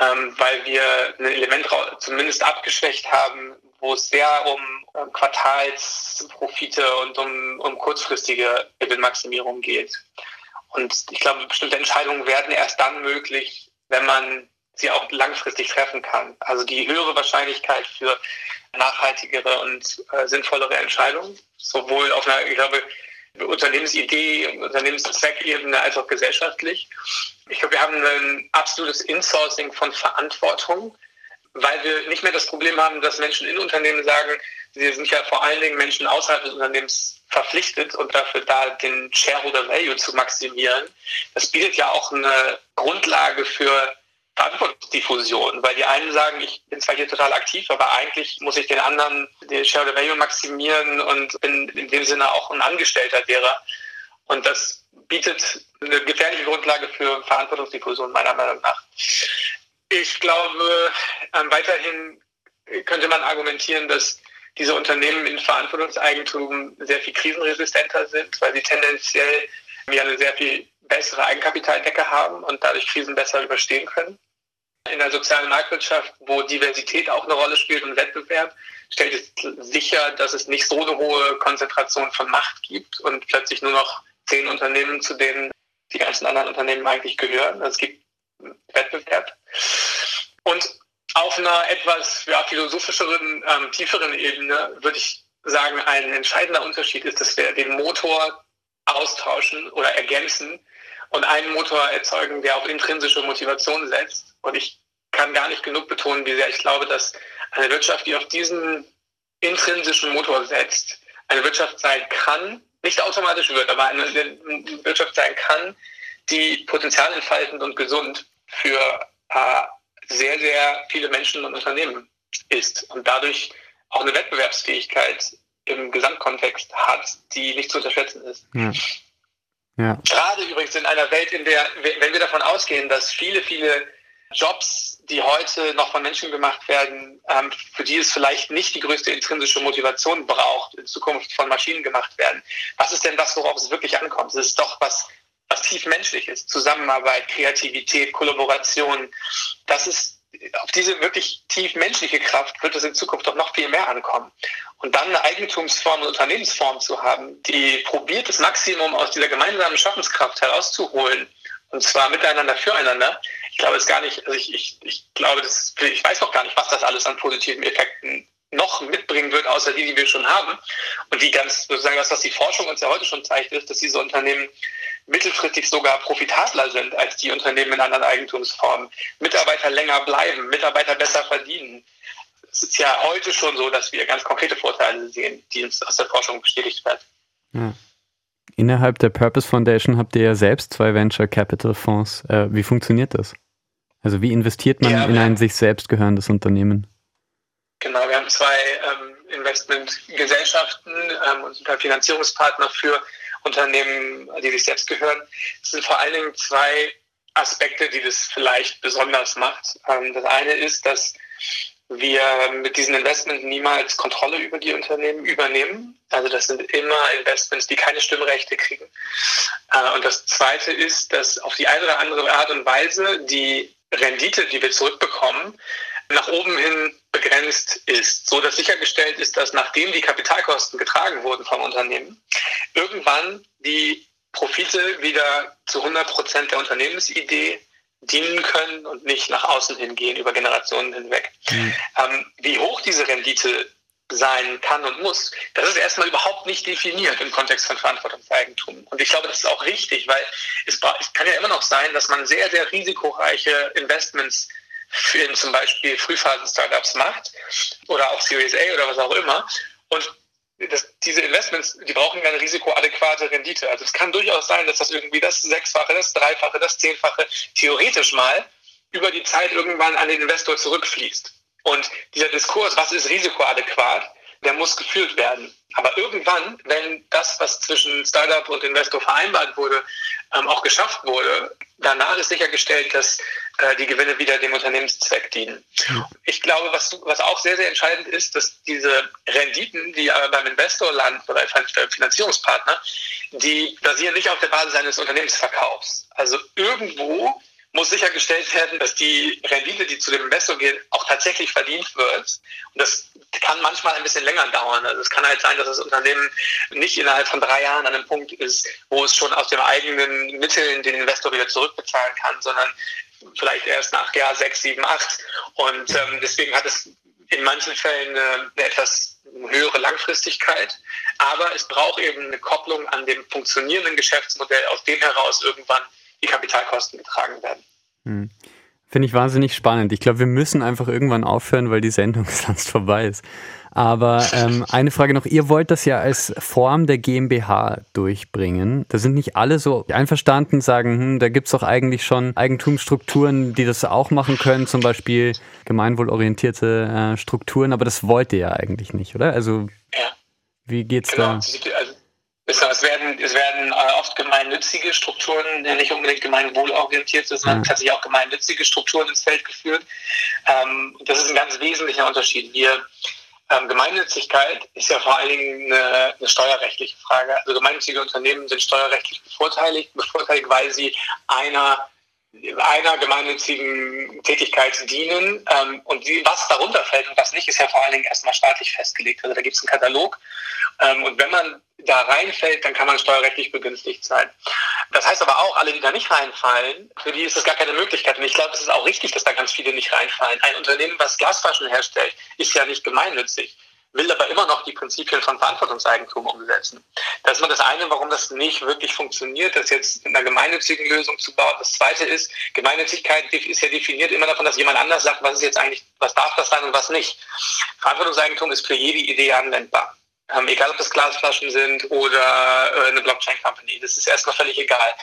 ähm, weil wir ein Element zumindest abgeschwächt haben, wo es sehr um, um Quartalsprofite und um, um kurzfristige Gewinnmaximierung geht. Und ich glaube, bestimmte Entscheidungen werden erst dann möglich, wenn man sie auch langfristig treffen kann. Also die höhere Wahrscheinlichkeit für nachhaltigere und äh, sinnvollere Entscheidungen, sowohl auf einer, ich glaube, Unternehmensidee, Unternehmenszweckebene als auch gesellschaftlich. Ich glaube, wir haben ein absolutes Insourcing von Verantwortung, weil wir nicht mehr das Problem haben, dass Menschen in Unternehmen sagen, sie sind ja vor allen Dingen Menschen außerhalb des Unternehmens verpflichtet und dafür da, den Shareholder Value zu maximieren. Das bietet ja auch eine Grundlage für Verantwortungsdiffusion, weil die einen sagen, ich bin zwar hier total aktiv, aber eigentlich muss ich den anderen den Shareholder Value maximieren und bin in dem Sinne auch ein Angestellter derer. Und das bietet eine gefährliche Grundlage für Verantwortungsdiffusion meiner Meinung nach. Ich glaube, ähm, weiterhin könnte man argumentieren, dass diese Unternehmen in Verantwortungseigentum sehr viel krisenresistenter sind, weil sie tendenziell ja eine sehr viel bessere Eigenkapitaldecke haben und dadurch Krisen besser überstehen können. In der sozialen Marktwirtschaft, wo Diversität auch eine Rolle spielt und Wettbewerb, stellt es sicher, dass es nicht so eine hohe Konzentration von Macht gibt und plötzlich nur noch zehn Unternehmen, zu denen die ganzen anderen Unternehmen eigentlich gehören. Also es gibt Wettbewerb. Und auf einer etwas ja, philosophischeren, ähm, tieferen Ebene würde ich sagen, ein entscheidender Unterschied ist, dass wir den Motor austauschen oder ergänzen und einen Motor erzeugen, der auf intrinsische Motivation setzt. Und ich kann gar nicht genug betonen, wie sehr ich glaube, dass eine Wirtschaft, die auf diesen intrinsischen Motor setzt, eine Wirtschaft sein kann, nicht automatisch wird, aber eine Wirtschaft sein kann, die Potenzial entfaltend und gesund für äh, sehr, sehr viele Menschen und Unternehmen ist und dadurch auch eine Wettbewerbsfähigkeit im Gesamtkontext hat, die nicht zu unterschätzen ist. Ja. Ja. Gerade übrigens in einer Welt, in der, wenn wir davon ausgehen, dass viele, viele Jobs, die heute noch von Menschen gemacht werden, ähm, für die es vielleicht nicht die größte intrinsische Motivation braucht, in Zukunft von Maschinen gemacht werden. Was ist denn das, worauf es wirklich ankommt? Es ist doch was was tief menschlich ist. Zusammenarbeit, Kreativität, Kollaboration. Das ist auf diese wirklich tief menschliche Kraft wird es in Zukunft doch noch viel mehr ankommen. Und dann eine Eigentumsform und Unternehmensform zu haben, die probiert, das Maximum aus dieser gemeinsamen Schaffenskraft herauszuholen, und zwar miteinander, füreinander. Ich glaube es gar nicht, also ich, ich, ich glaube, das, ich weiß noch gar nicht, was das alles an positiven Effekten noch mitbringen wird, außer die, die wir schon haben. Und die ganz, sozusagen, das, was die Forschung uns ja heute schon zeigt, ist, dass diese Unternehmen mittelfristig sogar profitabler sind als die Unternehmen in anderen Eigentumsformen. Mitarbeiter länger bleiben, Mitarbeiter besser verdienen. Es ist ja heute schon so, dass wir ganz konkrete Vorteile sehen, die uns aus der Forschung bestätigt werden. Ja. Innerhalb der Purpose Foundation habt ihr ja selbst zwei Venture Capital Fonds. Äh, wie funktioniert das? Also wie investiert man ja, in ein sich selbst gehörendes Unternehmen? Genau, wir haben zwei ähm, Investmentgesellschaften ähm, und sind Finanzierungspartner für Unternehmen, die sich selbst gehören. Es sind vor allen Dingen zwei Aspekte, die das vielleicht besonders macht. Ähm, das eine ist, dass wir mit diesen Investments niemals Kontrolle über die Unternehmen übernehmen. Also das sind immer Investments, die keine Stimmrechte kriegen. Äh, und das Zweite ist, dass auf die eine oder andere Art und Weise die Rendite, die wir zurückbekommen, nach oben hin begrenzt ist, so dass sichergestellt ist, dass nachdem die Kapitalkosten getragen wurden vom Unternehmen, irgendwann die Profite wieder zu 100 Prozent der Unternehmensidee dienen können und nicht nach außen hingehen über Generationen hinweg. Mhm. Ähm, wie hoch diese Rendite sein kann und muss, das ist erstmal überhaupt nicht definiert im Kontext von Verantwortungseigentum. Und ich glaube, das ist auch richtig, weil es, es kann ja immer noch sein, dass man sehr, sehr risikoreiche Investments in zum Beispiel Frühphasen-Startups macht oder auch Series A oder was auch immer. Und das, diese Investments, die brauchen eine risikoadäquate Rendite. Also es kann durchaus sein, dass das irgendwie das Sechsfache, das Dreifache, das Zehnfache theoretisch mal über die Zeit irgendwann an den Investor zurückfließt. Und dieser Diskurs, was ist risikoadäquat, der muss geführt werden. Aber irgendwann, wenn das, was zwischen Startup und Investor vereinbart wurde, ähm, auch geschafft wurde, danach ist sichergestellt, dass äh, die Gewinne wieder dem Unternehmenszweck dienen. Ich glaube, was, was auch sehr, sehr entscheidend ist, dass diese Renditen, die aber beim Investor landen oder beim Finanzierungspartner, die basieren nicht auf der Basis eines Unternehmensverkaufs. Also irgendwo muss sichergestellt werden, dass die Rendite, die zu dem Investor geht, auch tatsächlich verdient wird. Und das kann manchmal ein bisschen länger dauern. Also es kann halt sein, dass das Unternehmen nicht innerhalb von drei Jahren an einem Punkt ist, wo es schon aus den eigenen Mitteln den Investor wieder zurückbezahlen kann, sondern vielleicht erst nach Jahr sechs, sieben, acht. Und ähm, deswegen hat es in manchen Fällen eine, eine etwas höhere Langfristigkeit. Aber es braucht eben eine Kopplung an dem funktionierenden Geschäftsmodell, aus dem heraus irgendwann die Kapitalkosten getragen werden. Hm. Finde ich wahnsinnig spannend. Ich glaube, wir müssen einfach irgendwann aufhören, weil die Sendung sonst vorbei ist. Aber ähm, eine Frage noch, ihr wollt das ja als Form der GmbH durchbringen. Da sind nicht alle so einverstanden, sagen, hm, da gibt es doch eigentlich schon Eigentumsstrukturen, die das auch machen können, zum Beispiel gemeinwohlorientierte äh, Strukturen, aber das wollt ihr ja eigentlich nicht, oder? Also ja. wie geht's genau. da? Also, es werden, es werden äh, oft gemeinnützige Strukturen, nicht unbedingt gemeinwohlorientierte, sondern mhm. tatsächlich auch gemeinnützige Strukturen ins Feld geführt. Ähm, das ist ein ganz wesentlicher Unterschied. Wir ähm, Gemeinnützigkeit ist ja vor allen Dingen eine, eine, steuerrechtliche Frage. Also gemeinnützige Unternehmen sind steuerrechtlich bevorteiligt, bevorteiligt, weil sie einer einer gemeinnützigen Tätigkeit dienen. Ähm, und die, was darunter fällt und was nicht, ist ja vor allen Dingen erstmal staatlich festgelegt. Also da gibt es einen Katalog. Ähm, und wenn man da reinfällt, dann kann man steuerrechtlich begünstigt sein. Das heißt aber auch, alle, die da nicht reinfallen, für die ist das gar keine Möglichkeit. Und ich glaube, es ist auch richtig, dass da ganz viele nicht reinfallen. Ein Unternehmen, was Glasflaschen herstellt, ist ja nicht gemeinnützig will aber immer noch die Prinzipien von Verantwortungseigentum umsetzen. Das ist mal das eine, warum das nicht wirklich funktioniert, das jetzt in einer gemeinnützigen Lösung zu bauen. Das zweite ist, Gemeinnützigkeit ist ja definiert immer davon, dass jemand anders sagt, was ist jetzt eigentlich, was darf das sein und was nicht. Verantwortungseigentum ist für jede Idee anwendbar. Ähm, egal ob das Glasflaschen sind oder äh, eine Blockchain-Company. Das ist erstmal völlig egal.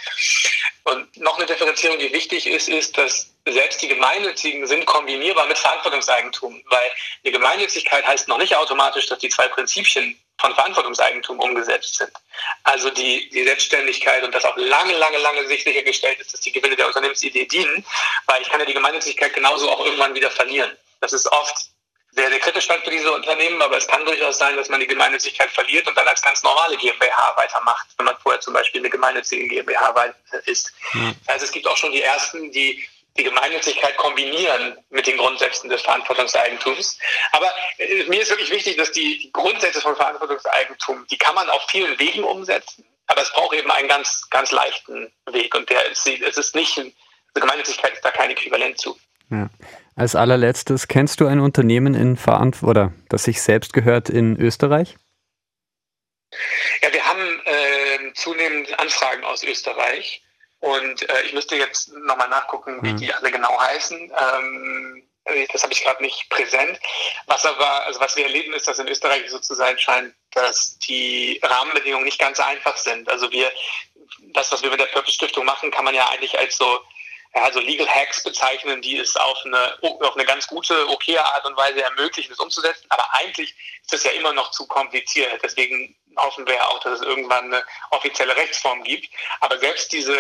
Und noch eine Differenzierung, die wichtig ist, ist, dass selbst die Gemeinnützigen sind kombinierbar mit Verantwortungseigentum, weil eine Gemeinnützigkeit heißt noch nicht automatisch, dass die zwei Prinzipien von Verantwortungseigentum umgesetzt sind. Also die, die Selbstständigkeit und das auch lange, lange, lange sich sichergestellt ist, dass die Gewinne der Unternehmensidee dienen, weil ich kann ja die Gemeinnützigkeit genauso auch irgendwann wieder verlieren. Das ist oft sehr, sehr kritisch halt für diese Unternehmen, aber es kann durchaus sein, dass man die Gemeinnützigkeit verliert und dann als ganz normale GmbH weitermacht, wenn man vorher zum Beispiel eine gemeinnützige GmbH ist. Mhm. Das heißt, es gibt auch schon die ersten, die die Gemeinnützigkeit kombinieren mit den Grundsätzen des Verantwortungseigentums. Aber äh, mir ist wirklich wichtig, dass die, die Grundsätze von Verantwortungseigentum, die kann man auf vielen Wegen umsetzen, aber es braucht eben einen ganz, ganz leichten Weg und der ist, es ist nicht, also Gemeinnützigkeit ist da kein Äquivalent zu. Ja. Als allerletztes, kennst du ein Unternehmen in Verantwortung oder das sich selbst gehört in Österreich? Ja, wir haben äh, zunehmend Anfragen aus Österreich und äh, ich müsste jetzt nochmal nachgucken, wie mhm. die alle genau heißen. Ähm, das habe ich gerade nicht präsent. Was aber, also was wir erleben, ist, dass in Österreich so zu sein scheint, dass die Rahmenbedingungen nicht ganz einfach sind. Also wir, das, was wir mit der Purpose Stiftung machen, kann man ja eigentlich als so ja, so Legal Hacks bezeichnen, die es auf eine, auf eine ganz gute, okaye Art und Weise ermöglichen, es umzusetzen. Aber eigentlich ist es ja immer noch zu kompliziert. Deswegen hoffen wir ja auch, dass es irgendwann eine offizielle Rechtsform gibt. Aber selbst diese,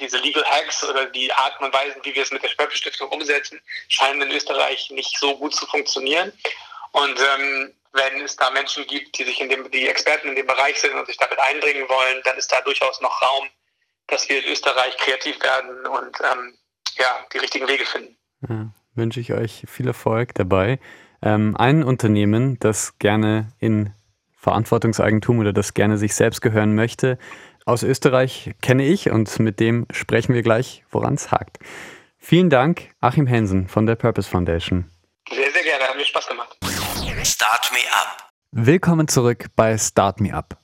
diese Legal Hacks oder die Arten und Weisen, wie wir es mit der Stiftung umsetzen, scheinen in Österreich nicht so gut zu funktionieren. Und ähm, wenn es da Menschen gibt, die sich in dem, die Experten in dem Bereich sind und sich damit einbringen wollen, dann ist da durchaus noch Raum, dass wir in Österreich kreativ werden und ähm, ja, die richtigen Wege finden. Ja, wünsche ich euch viel Erfolg dabei. Ähm, ein Unternehmen, das gerne in Verantwortungseigentum oder das gerne sich selbst gehören möchte, aus Österreich kenne ich und mit dem sprechen wir gleich, woran es hakt. Vielen Dank, Achim Hensen von der Purpose Foundation. Sehr, sehr gerne, hat mir Spaß gemacht. Start Me Up. Willkommen zurück bei Start Me Up.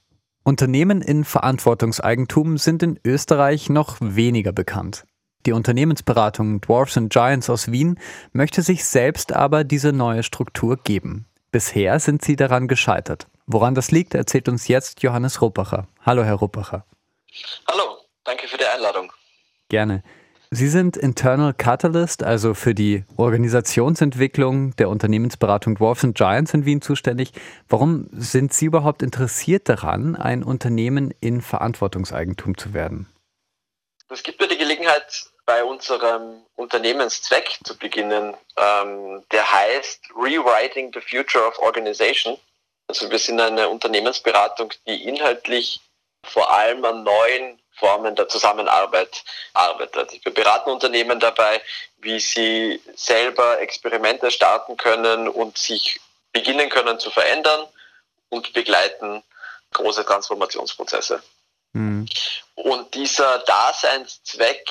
Unternehmen in Verantwortungseigentum sind in Österreich noch weniger bekannt. Die Unternehmensberatung Dwarfs and Giants aus Wien möchte sich selbst aber diese neue Struktur geben. Bisher sind sie daran gescheitert. Woran das liegt, erzählt uns jetzt Johannes Ruppacher. Hallo, Herr Ruppacher. Hallo, danke für die Einladung. Gerne. Sie sind Internal Catalyst, also für die Organisationsentwicklung der Unternehmensberatung Dwarfs Giants in Wien zuständig. Warum sind Sie überhaupt interessiert daran, ein Unternehmen in Verantwortungseigentum zu werden? Es gibt mir die Gelegenheit, bei unserem Unternehmenszweck zu beginnen, ähm, der heißt Rewriting the Future of Organization. Also wir sind eine Unternehmensberatung, die inhaltlich vor allem an neuen Formen der Zusammenarbeit arbeitet. Wir beraten Unternehmen dabei, wie sie selber Experimente starten können und sich beginnen können zu verändern und begleiten große Transformationsprozesse. Mhm. Und dieser Daseinszweck,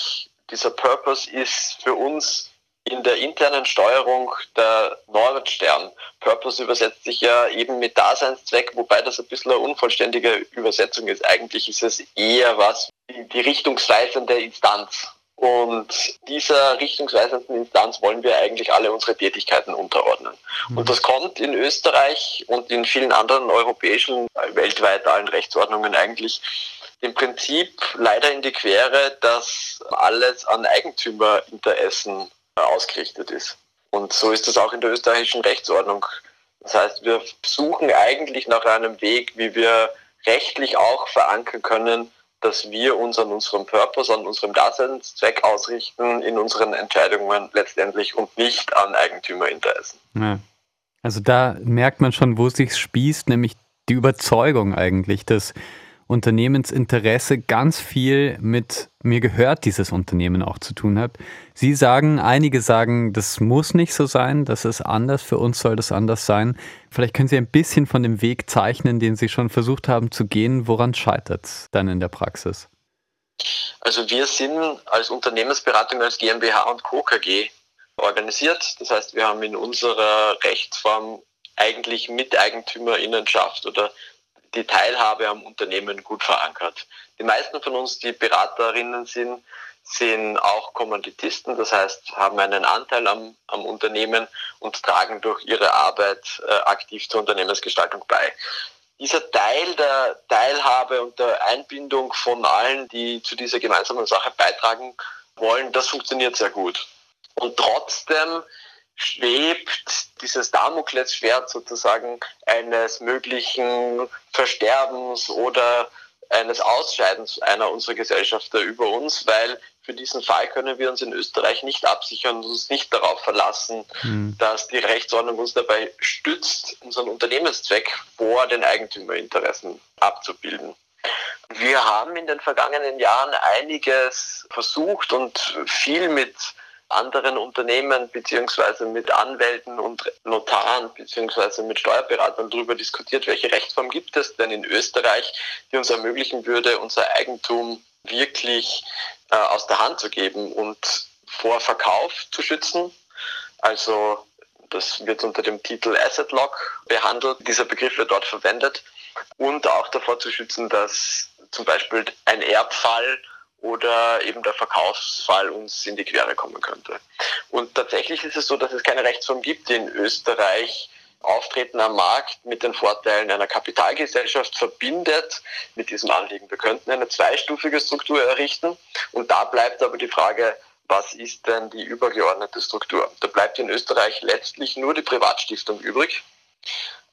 dieser Purpose ist für uns in der internen Steuerung der Nordstern. Purpose übersetzt sich ja eben mit Daseinszweck, wobei das ein bisschen eine unvollständige Übersetzung ist. Eigentlich ist es eher was, die richtungsweisende Instanz Und dieser richtungsweisenden Instanz wollen wir eigentlich alle unsere Tätigkeiten unterordnen. Mhm. Und das kommt in Österreich und in vielen anderen europäischen, weltweit allen Rechtsordnungen eigentlich im Prinzip leider in die Quere, dass alles an Eigentümerinteressen ausgerichtet ist. Und so ist es auch in der österreichischen Rechtsordnung. Das heißt, wir suchen eigentlich nach einem Weg, wie wir rechtlich auch verankern können, dass wir uns an unserem Purpose, an unserem Daseinszweck ausrichten in unseren Entscheidungen letztendlich und nicht an Eigentümerinteressen. Ja. Also da merkt man schon, wo es sich spießt, nämlich die Überzeugung eigentlich, dass Unternehmensinteresse ganz viel mit mir gehört dieses Unternehmen auch zu tun hat. Sie sagen, einige sagen, das muss nicht so sein, das ist anders, für uns soll das anders sein. Vielleicht können Sie ein bisschen von dem Weg zeichnen, den Sie schon versucht haben zu gehen. Woran scheitert es dann in der Praxis? Also wir sind als Unternehmensberatung als GmbH und Co. KG organisiert. Das heißt, wir haben in unserer Rechtsform eigentlich Miteigentümerinnenschaft oder die Teilhabe am Unternehmen gut verankert. Die meisten von uns, die Beraterinnen sind, sind auch Kommanditisten, das heißt, haben einen Anteil am, am Unternehmen und tragen durch ihre Arbeit äh, aktiv zur Unternehmensgestaltung bei. Dieser Teil der Teilhabe und der Einbindung von allen, die zu dieser gemeinsamen Sache beitragen wollen, das funktioniert sehr gut. Und trotzdem schwebt dieses Damoklesschwert sozusagen eines möglichen Versterbens oder eines Ausscheidens einer unserer Gesellschafter über uns, weil für diesen Fall können wir uns in Österreich nicht absichern und uns nicht darauf verlassen, mhm. dass die Rechtsordnung uns dabei stützt, unseren Unternehmenszweck vor den Eigentümerinteressen abzubilden. Wir haben in den vergangenen Jahren einiges versucht und viel mit anderen Unternehmen beziehungsweise mit Anwälten und Notaren beziehungsweise mit Steuerberatern darüber diskutiert, welche Rechtsform gibt es denn in Österreich, die uns ermöglichen würde, unser Eigentum wirklich äh, aus der Hand zu geben und vor Verkauf zu schützen. Also das wird unter dem Titel Asset Lock behandelt. Dieser Begriff wird dort verwendet und auch davor zu schützen, dass zum Beispiel ein Erbfall oder eben der Verkaufsfall uns in die Quere kommen könnte. Und tatsächlich ist es so, dass es keine Rechtsform gibt, die in Österreich Auftreten am Markt mit den Vorteilen einer Kapitalgesellschaft verbindet mit diesem Anliegen. Wir könnten eine zweistufige Struktur errichten und da bleibt aber die Frage, was ist denn die übergeordnete Struktur? Da bleibt in Österreich letztlich nur die Privatstiftung übrig,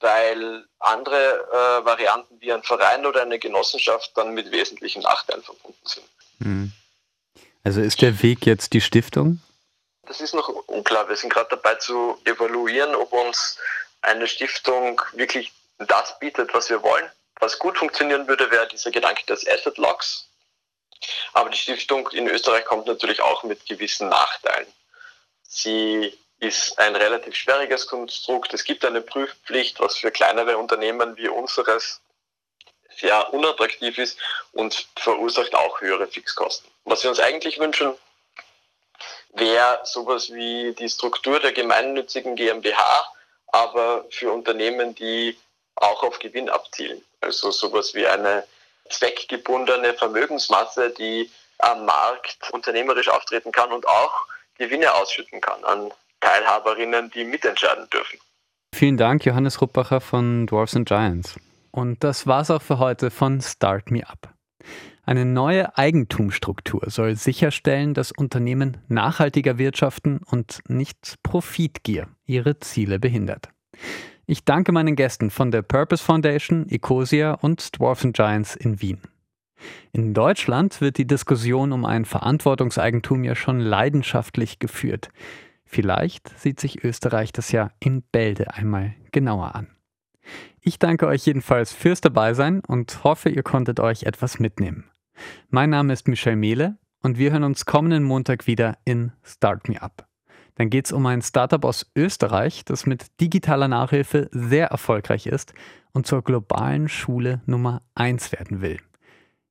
weil andere äh, Varianten wie ein Verein oder eine Genossenschaft dann mit wesentlichen Nachteilen verbunden sind. Hm. Also ist der Weg jetzt die Stiftung? Das ist noch unklar. Wir sind gerade dabei zu evaluieren, ob uns eine Stiftung wirklich das bietet, was wir wollen. Was gut funktionieren würde, wäre dieser Gedanke des Asset Locks. Aber die Stiftung in Österreich kommt natürlich auch mit gewissen Nachteilen. Sie ist ein relativ schwieriges Konstrukt. Es gibt eine Prüfpflicht, was für kleinere Unternehmen wie unseres sehr unattraktiv ist und verursacht auch höhere Fixkosten. Was wir uns eigentlich wünschen, wäre sowas wie die Struktur der gemeinnützigen GmbH, aber für Unternehmen, die auch auf Gewinn abzielen. Also sowas wie eine zweckgebundene Vermögensmasse, die am Markt unternehmerisch auftreten kann und auch Gewinne ausschütten kann an Teilhaberinnen, die mitentscheiden dürfen. Vielen Dank, Johannes Ruppacher von Dwarfs and Giants. Und das war's auch für heute von Start Me Up. Eine neue Eigentumsstruktur soll sicherstellen, dass Unternehmen nachhaltiger wirtschaften und nicht Profitgier ihre Ziele behindert. Ich danke meinen Gästen von der Purpose Foundation, Ecosia und Dwarfs and Giants in Wien. In Deutschland wird die Diskussion um ein Verantwortungseigentum ja schon leidenschaftlich geführt. Vielleicht sieht sich Österreich das ja in Bälde einmal genauer an. Ich danke euch jedenfalls fürs Dabeisein und hoffe, ihr konntet euch etwas mitnehmen. Mein Name ist Michel Mehle und wir hören uns kommenden Montag wieder in Start Me Up. Dann geht es um ein Startup aus Österreich, das mit digitaler Nachhilfe sehr erfolgreich ist und zur globalen Schule Nummer 1 werden will.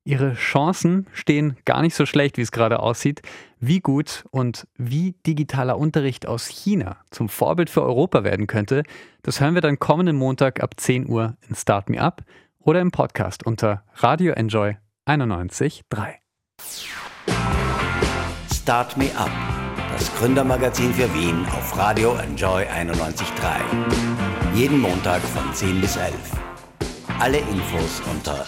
Ihre Chancen stehen gar nicht so schlecht, wie es gerade aussieht. Wie gut und wie digitaler Unterricht aus China zum Vorbild für Europa werden könnte, das hören wir dann kommenden Montag ab 10 Uhr in Start Me Up oder im Podcast unter Radio Enjoy 91.3. Start Me Up, das Gründermagazin für Wien auf Radio Enjoy 91.3. Jeden Montag von 10 bis 11. Alle Infos unter